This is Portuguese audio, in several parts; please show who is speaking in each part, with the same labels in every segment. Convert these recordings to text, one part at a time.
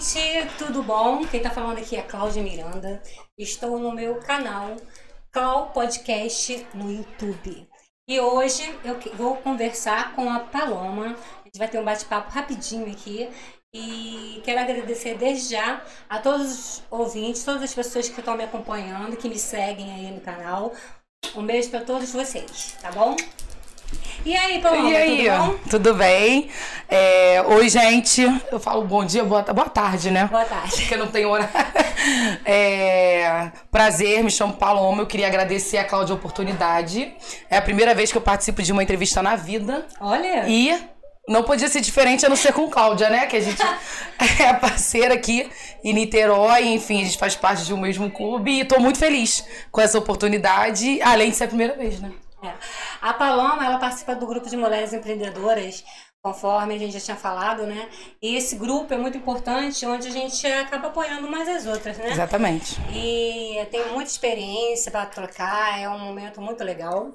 Speaker 1: gente, tudo bom? Quem tá falando aqui é Cláudia Miranda. Estou no meu canal Clau Podcast no YouTube. E hoje eu vou conversar com a Paloma. A gente vai ter um bate-papo rapidinho aqui. E quero agradecer desde já a todos os ouvintes, todas as pessoas que estão me acompanhando, que me seguem aí no canal. Um beijo para todos vocês, tá bom? E aí, Paloma,
Speaker 2: e aí,
Speaker 1: tudo bom?
Speaker 2: Tudo bem? É, oi, gente. Eu falo bom dia, boa, boa tarde, né?
Speaker 1: Boa tarde.
Speaker 2: Porque não tem hora. É, prazer, me chamo Paloma. Eu queria agradecer a Cláudia a oportunidade. É a primeira vez que eu participo de uma entrevista na vida.
Speaker 1: Olha.
Speaker 2: E não podia ser diferente a não ser com Cláudia, né? Que a gente é parceira aqui em Niterói, enfim, a gente faz parte de um mesmo clube e tô muito feliz com essa oportunidade, além de ser a primeira vez, né?
Speaker 1: É. A Paloma, ela participa do grupo de mulheres empreendedoras, conforme a gente já tinha falado, né? E esse grupo é muito importante, onde a gente acaba apoiando umas as outras, né?
Speaker 2: Exatamente.
Speaker 1: E tem muita experiência para trocar, é um momento muito legal.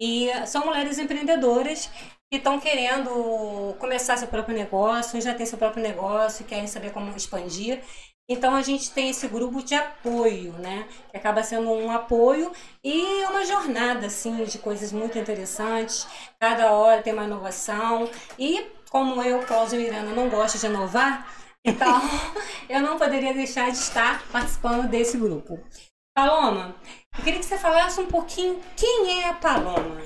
Speaker 1: E são mulheres empreendedoras que estão querendo começar seu próprio negócio, já tem seu próprio negócio, querem saber como expandir. Então a gente tem esse grupo de apoio, né? Que acaba sendo um apoio e uma jornada assim de coisas muito interessantes. Cada hora tem uma inovação e como eu, Cláudia Miranda, não gosto de inovar, então eu não poderia deixar de estar participando desse grupo. Paloma, eu queria que você falasse um pouquinho quem é a Paloma.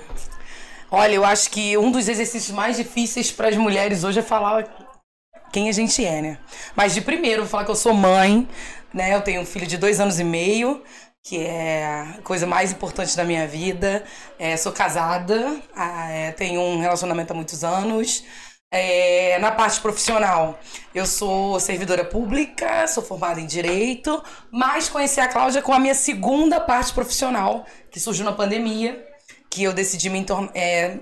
Speaker 2: Olha, eu acho que um dos exercícios mais difíceis para as mulheres hoje é falar quem a gente é, né? Mas de primeiro, vou falar que eu sou mãe, né? Eu tenho um filho de dois anos e meio, que é a coisa mais importante da minha vida. É, sou casada, é, tenho um relacionamento há muitos anos. É, na parte profissional, eu sou servidora pública, sou formada em direito, mas conheci a Cláudia com a minha segunda parte profissional, que surgiu na pandemia, que eu decidi me, é,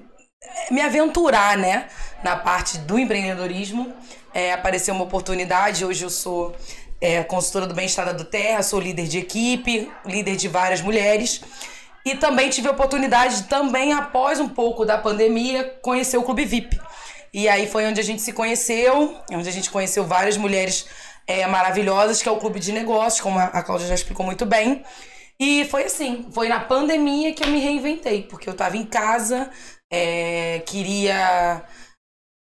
Speaker 2: me aventurar, né, na parte do empreendedorismo é, apareceu uma oportunidade. Hoje eu sou é, consultora do bem-estar do Terra, sou líder de equipe, líder de várias mulheres. E também tive a oportunidade, também após um pouco da pandemia, conhecer o Clube VIP. E aí foi onde a gente se conheceu, onde a gente conheceu várias mulheres é, maravilhosas, que é o Clube de Negócios, como a Cláudia já explicou muito bem. E foi assim, foi na pandemia que eu me reinventei, porque eu estava em casa, é, queria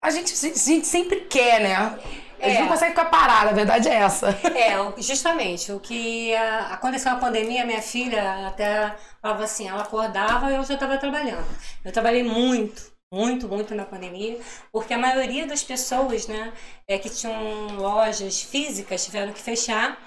Speaker 2: a gente, a gente sempre quer, né? A gente é. não consegue ficar parada, a verdade é essa.
Speaker 1: É, justamente. O que aconteceu na pandemia, minha filha até falava assim, ela acordava e eu já estava trabalhando. Eu trabalhei muito, muito, muito na pandemia, porque a maioria das pessoas, né, é, que tinham lojas físicas tiveram que fechar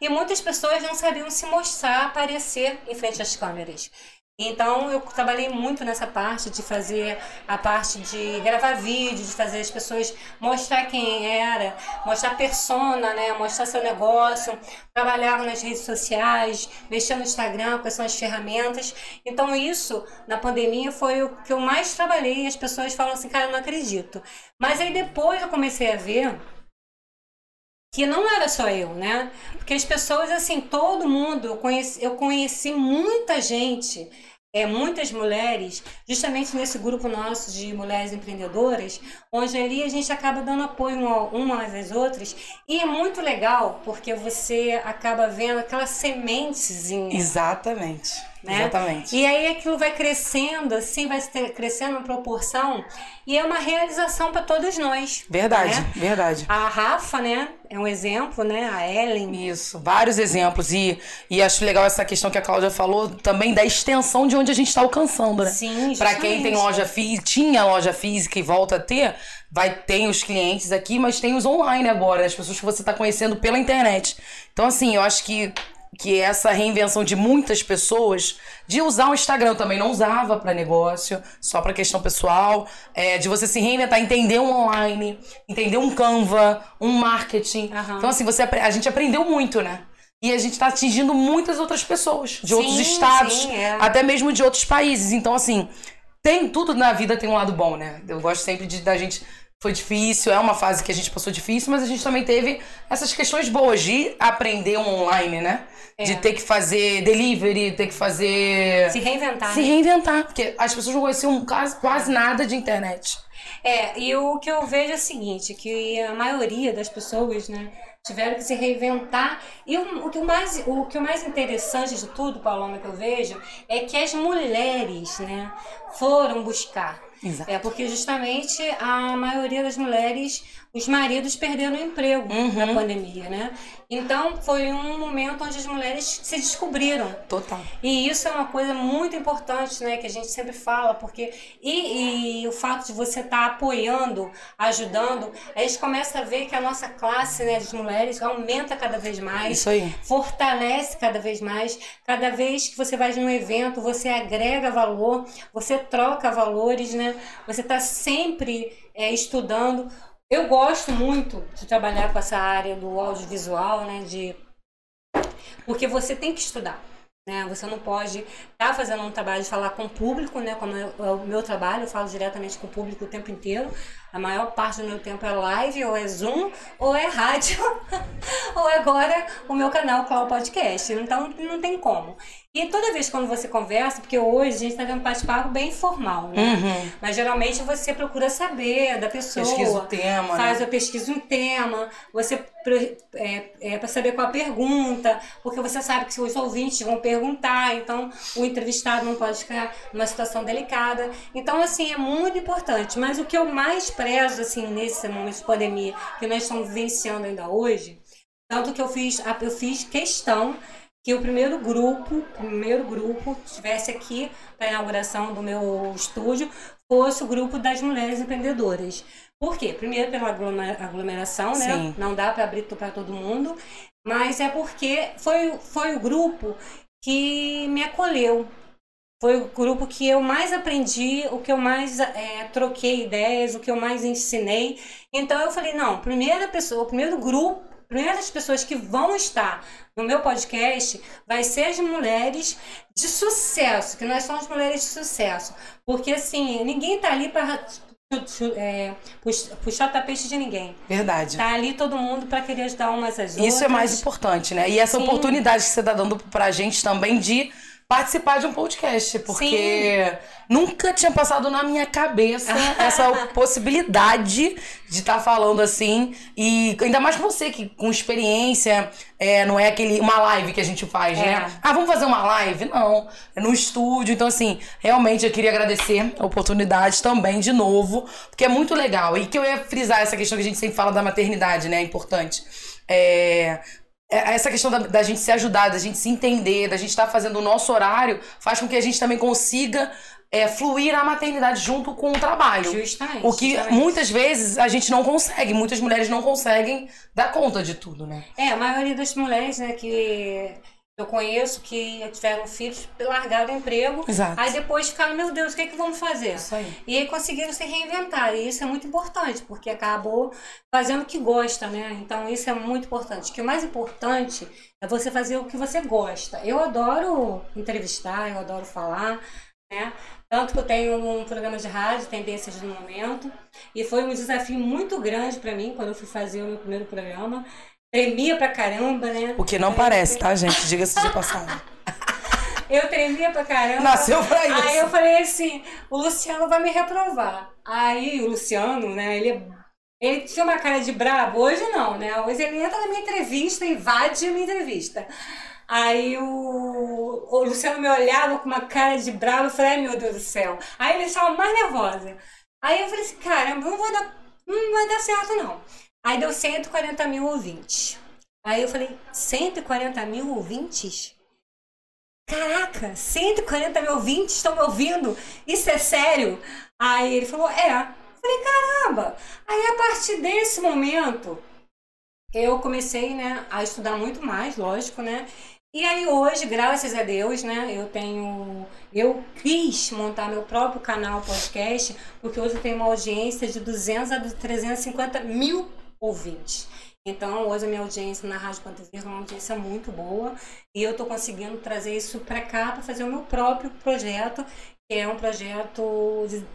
Speaker 1: e muitas pessoas não sabiam se mostrar, aparecer em frente às câmeras. Então eu trabalhei muito nessa parte de fazer a parte de gravar vídeo, de fazer as pessoas mostrar quem era, mostrar persona, né, mostrar seu negócio, trabalhar nas redes sociais, mexer no Instagram, quais são as ferramentas. Então isso na pandemia foi o que eu mais trabalhei e as pessoas falam assim, cara, eu não acredito. Mas aí depois eu comecei a ver que não era só eu, né? Porque as pessoas, assim, todo mundo, eu conheci, eu conheci muita gente, é, muitas mulheres, justamente nesse grupo nosso de mulheres empreendedoras, onde ali a gente acaba dando apoio umas às outras, e é muito legal, porque você acaba vendo aquela sementezinha.
Speaker 2: Exatamente.
Speaker 1: Né?
Speaker 2: Exatamente.
Speaker 1: E aí aquilo vai crescendo, assim, vai crescendo em proporção, e é uma realização para todos nós.
Speaker 2: Verdade,
Speaker 1: né?
Speaker 2: verdade.
Speaker 1: A Rafa, né, é um exemplo, né? A Ellen.
Speaker 2: Isso, vários exemplos. E, e acho legal essa questão que a Cláudia falou também da extensão de onde a gente está alcançando, né?
Speaker 1: Sim,
Speaker 2: Para quem tem loja física, tinha loja física e volta a ter, vai ter os clientes aqui, mas tem os online agora, as pessoas que você está conhecendo pela internet. Então, assim, eu acho que que essa reinvenção de muitas pessoas de usar o Instagram eu também não usava para negócio, só para questão pessoal, é, de você se reinventar, entender um online, entender um Canva, um marketing. Uhum. Então assim, você a gente aprendeu muito, né? E a gente está atingindo muitas outras pessoas de sim, outros estados, sim, é. até mesmo de outros países. Então assim, tem tudo na vida tem um lado bom, né? Eu gosto sempre de da gente foi difícil, é uma fase que a gente passou difícil, mas a gente também teve essas questões boas de aprender online, né? É. De ter que fazer delivery, ter que fazer.
Speaker 1: Se reinventar.
Speaker 2: Se reinventar, porque as pessoas não conheciam quase, quase nada de internet.
Speaker 1: É, e o que eu vejo é o seguinte, que a maioria das pessoas, né, tiveram que se reinventar. E o, o, que, o, mais, o que o mais interessante de tudo, Paulona, que eu vejo, é que as mulheres, né, foram buscar.
Speaker 2: Exato.
Speaker 1: É porque justamente a maioria das mulheres os maridos perderam o emprego
Speaker 2: Uhum.
Speaker 1: na pandemia, né? Então foi um momento onde as mulheres se descobriram.
Speaker 2: Total.
Speaker 1: E isso é uma coisa muito importante, né? Que a gente sempre fala, porque. E, e o fato de você estar apoiando, ajudando, a gente começa a ver que a nossa classe né, de mulheres aumenta cada vez mais
Speaker 2: Isso aí.
Speaker 1: fortalece cada vez mais. Cada vez que você vai num evento, você agrega valor, você troca valores, né? Você está sempre é, estudando. Eu gosto muito de trabalhar com essa área do audiovisual, né? De... Porque você tem que estudar. Né? Você não pode estar tá fazendo um trabalho de falar com o público, né? como é o meu trabalho, eu falo diretamente com o público o tempo inteiro. A maior parte do meu tempo é live, ou é Zoom, ou é rádio, ou é agora o meu canal Cloud Podcast. Então não tem como. E toda vez quando você conversa, porque hoje a gente está tendo um bate-papo bem informal, né?
Speaker 2: Uhum.
Speaker 1: Mas geralmente você procura saber da pessoa.
Speaker 2: Pesquisa o tema,
Speaker 1: Faz
Speaker 2: né?
Speaker 1: a pesquisa um tema, você é, é para saber qual a pergunta, porque você sabe que os ouvintes vão perguntar, então o entrevistado não pode ficar numa situação delicada. Então, assim, é muito importante. Mas o que eu mais prezo, assim, nesse momento de pandemia que nós estamos vivenciando ainda hoje, tanto que eu fiz, eu fiz questão que o primeiro grupo, o primeiro grupo estivesse aqui para a inauguração do meu estúdio, fosse o grupo das mulheres empreendedoras. Por quê? Primeiro pela aglome- aglomeração, né?
Speaker 2: Sim.
Speaker 1: Não dá para abrir para todo mundo, mas é porque foi, foi o grupo que me acolheu. Foi o grupo que eu mais aprendi, o que eu mais é, troquei ideias, o que eu mais ensinei. Então eu falei, não, primeira pessoa, o primeiro grupo, primeiras pessoas que vão estar no meu podcast vai ser as mulheres de sucesso, que nós somos mulheres de sucesso. Porque assim, ninguém tá ali para puxar tapete de ninguém.
Speaker 2: Verdade.
Speaker 1: Tá ali todo mundo para querer ajudar umas às outras.
Speaker 2: Isso é mais importante, né? E essa
Speaker 1: Sim.
Speaker 2: oportunidade que você tá dando pra gente também de participar de um podcast, porque nunca tinha passado na minha cabeça essa possibilidade de estar falando assim e ainda mais com você que com experiência, é, não é aquele uma live que a gente faz,
Speaker 1: É.
Speaker 2: né? Ah, vamos fazer uma live? Não, é no estúdio. Então assim, realmente eu queria agradecer a oportunidade também de novo, porque é muito legal. E que eu ia frisar essa questão que a gente sempre fala da maternidade, né? É importante. É- essa questão da, da gente se ajudar, da gente se entender, da gente estar fazendo o nosso horário, faz com que a gente também consiga é, fluir a maternidade junto com o trabalho.
Speaker 1: Justamente.
Speaker 2: O que
Speaker 1: justamente.
Speaker 2: muitas vezes a gente não consegue, muitas mulheres não conseguem dar conta de tudo, né?
Speaker 1: É, a maioria das mulheres, né, que eu conheço que tiveram filhos, largaram o emprego.
Speaker 2: Exato.
Speaker 1: Aí depois ficaram, meu Deus, o que, é que vamos fazer?
Speaker 2: Isso aí.
Speaker 1: E aí conseguiram se reinventar. E isso é muito importante, porque acabou fazendo o que gosta, né? Então isso é muito importante. Que o mais importante é você fazer o que você gosta. Eu adoro entrevistar, eu adoro falar, né? Tanto que eu tenho um programa de rádio, Tendências do Momento, e foi um desafio muito grande para mim quando eu fui fazer o meu primeiro programa. Tremia pra caramba, né?
Speaker 2: O que não parece, tá, gente? Diga-se de passagem.
Speaker 1: Eu tremia pra caramba.
Speaker 2: Nasceu pra isso.
Speaker 1: Aí eu falei assim, o Luciano vai me reprovar. Aí o Luciano, né, ele, é- ele tinha uma cara de brabo, hoje não, né? Hoje ele entra na minha entrevista, invade a minha entrevista. Aí o, o Luciano me olhava com uma cara de bravo, eu falei, ai meu Deus do céu. Aí ele estava mais nervosa. Aí eu falei assim, caramba, não vai dar, não vai dar certo não. Aí deu 140 mil ouvintes. Aí eu falei, 140 mil ouvintes? Caraca, 140 mil ouvintes estão me ouvindo? Isso é sério? Aí ele falou, é. Eu falei, caramba! Aí a partir desse momento, eu comecei, né, a estudar muito mais, lógico, né? E aí hoje, graças a Deus, né, eu tenho. Eu quis montar meu próprio canal podcast, porque hoje eu tenho uma audiência de 200 a 350 mil ouvintes. Então, hoje a minha audiência na Rádio Verde é uma audiência muito boa e eu estou conseguindo trazer isso para cá para fazer o meu próprio projeto, que é um projeto. de-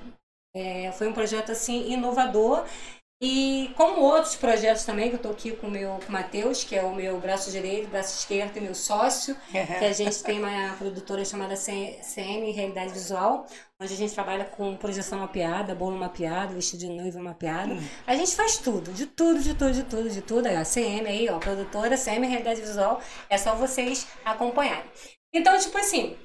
Speaker 1: é, foi um projeto assim inovador E como outros projetos também, que eu tô aqui com o meu Matheus, que é o meu braço direito, braço esquerdo e meu sócio, que a gente tem uma produtora chamada CM Realidade Visual, onde a gente trabalha com projeção mapeada, bolo mapeado, vestido de noiva mapeado. A gente faz tudo, de tudo, de tudo, de tudo, de tudo. Aí, ó, CM aí, ó, produtora, CM Realidade Visual, é só vocês acompanharem. Então, tipo assim,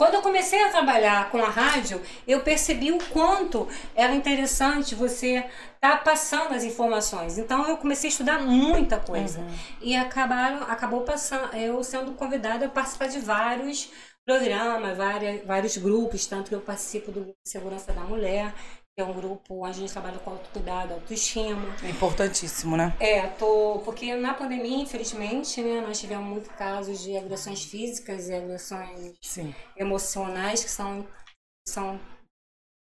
Speaker 1: quando eu comecei a trabalhar com a rádio, eu percebi o quanto era interessante você estar tá passando as informações. Então eu comecei a estudar muita coisa. Uhum. E acabaram, acabou passando, eu sendo convidada a participar de vários programas, várias, vários grupos, tanto que eu participo do grupo de segurança da mulher, é um grupo onde a gente trabalha com autocuidado, autoestima.
Speaker 2: É importantíssimo, né?
Speaker 1: É, tô, porque na pandemia, infelizmente, né, nós tivemos muitos casos de agressões físicas e agressões Sim. emocionais que são, são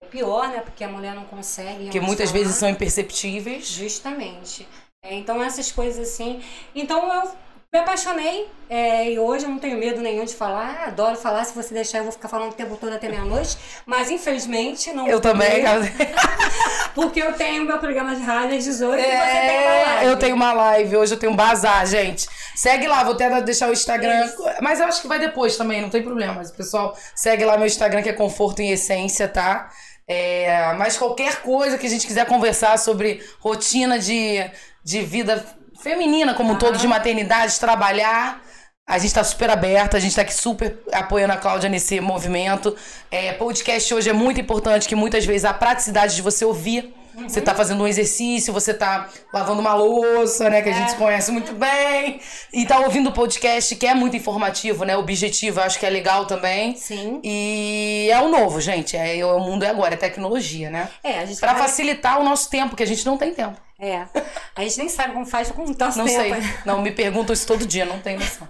Speaker 1: pior, né? Porque a mulher não consegue.
Speaker 2: Que muitas vezes são imperceptíveis.
Speaker 1: Justamente. É, então, essas coisas assim. Então, eu me apaixonei é, e hoje eu não tenho medo nenhum de falar. Adoro falar, se você deixar eu vou ficar falando o tempo todo até meia-noite. Mas infelizmente não.
Speaker 2: Eu também,
Speaker 1: Porque eu tenho meu programa de rádio às 18 é, e você tem uma
Speaker 2: é, live. Eu tenho uma live, hoje eu tenho um bazar, gente. Segue lá, vou até deixar o Instagram. Isso. Mas eu acho que vai depois também, não tem problema. Mas, pessoal, segue lá meu Instagram que é Conforto em Essência, tá? É, mas qualquer coisa que a gente quiser conversar sobre rotina de, de vida feminina como um todo, de maternidade, trabalhar. A gente está super aberta, a gente está aqui super apoiando a Cláudia nesse movimento. É, podcast hoje é muito importante, que muitas vezes a praticidade de você ouvir. Uhum. Você tá fazendo um exercício, você tá lavando uma louça, né? Que a gente é. conhece muito bem. E tá ouvindo o podcast, que é muito informativo, né? Objetivo, eu acho que é legal também.
Speaker 1: Sim.
Speaker 2: E é o novo, gente. É, o mundo é agora, é tecnologia, né?
Speaker 1: É, a gente
Speaker 2: Pra vai... facilitar o nosso tempo, que a gente não tem tempo.
Speaker 1: É. A gente nem sabe como faz com tanto
Speaker 2: não
Speaker 1: tempo.
Speaker 2: Não sei. Não, me perguntam isso todo dia, não tenho noção.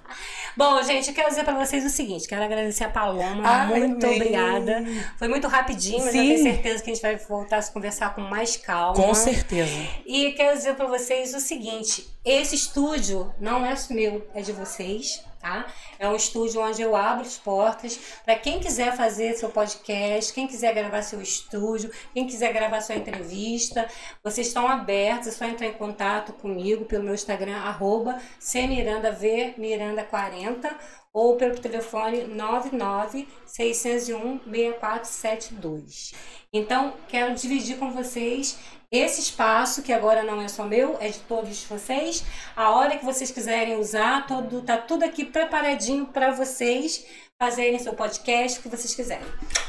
Speaker 1: Bom, gente, eu quero dizer para vocês o seguinte: quero agradecer a Paloma. Ai, muito bem. obrigada. Foi muito rapidinho, mas Sim. eu tenho certeza que a gente vai voltar a se conversar com mais calma.
Speaker 2: Com certeza.
Speaker 1: E quero dizer para vocês o seguinte: esse estúdio não é meu, é de vocês tá? É um estúdio onde eu abro as portas para quem quiser fazer seu podcast, quem quiser gravar seu estúdio, quem quiser gravar sua entrevista, vocês estão abertos, é só entrar em contato comigo pelo meu Instagram, arroba cmirandavmiranda40 ou pelo telefone 99 601 6472. Então, quero dividir com vocês esse espaço, que agora não é só meu, é de todos vocês. A hora que vocês quiserem usar, todo, tá tudo aqui preparadinho para vocês fazerem seu podcast, o que vocês quiserem.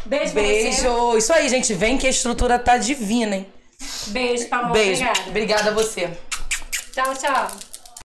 Speaker 1: Beijo,
Speaker 2: Beijo. Isso aí, gente. Vem que a estrutura tá divina, hein?
Speaker 1: Beijo, Paloma.
Speaker 2: Beijo. Obrigada. Obrigada a você.
Speaker 1: Tchau, tchau.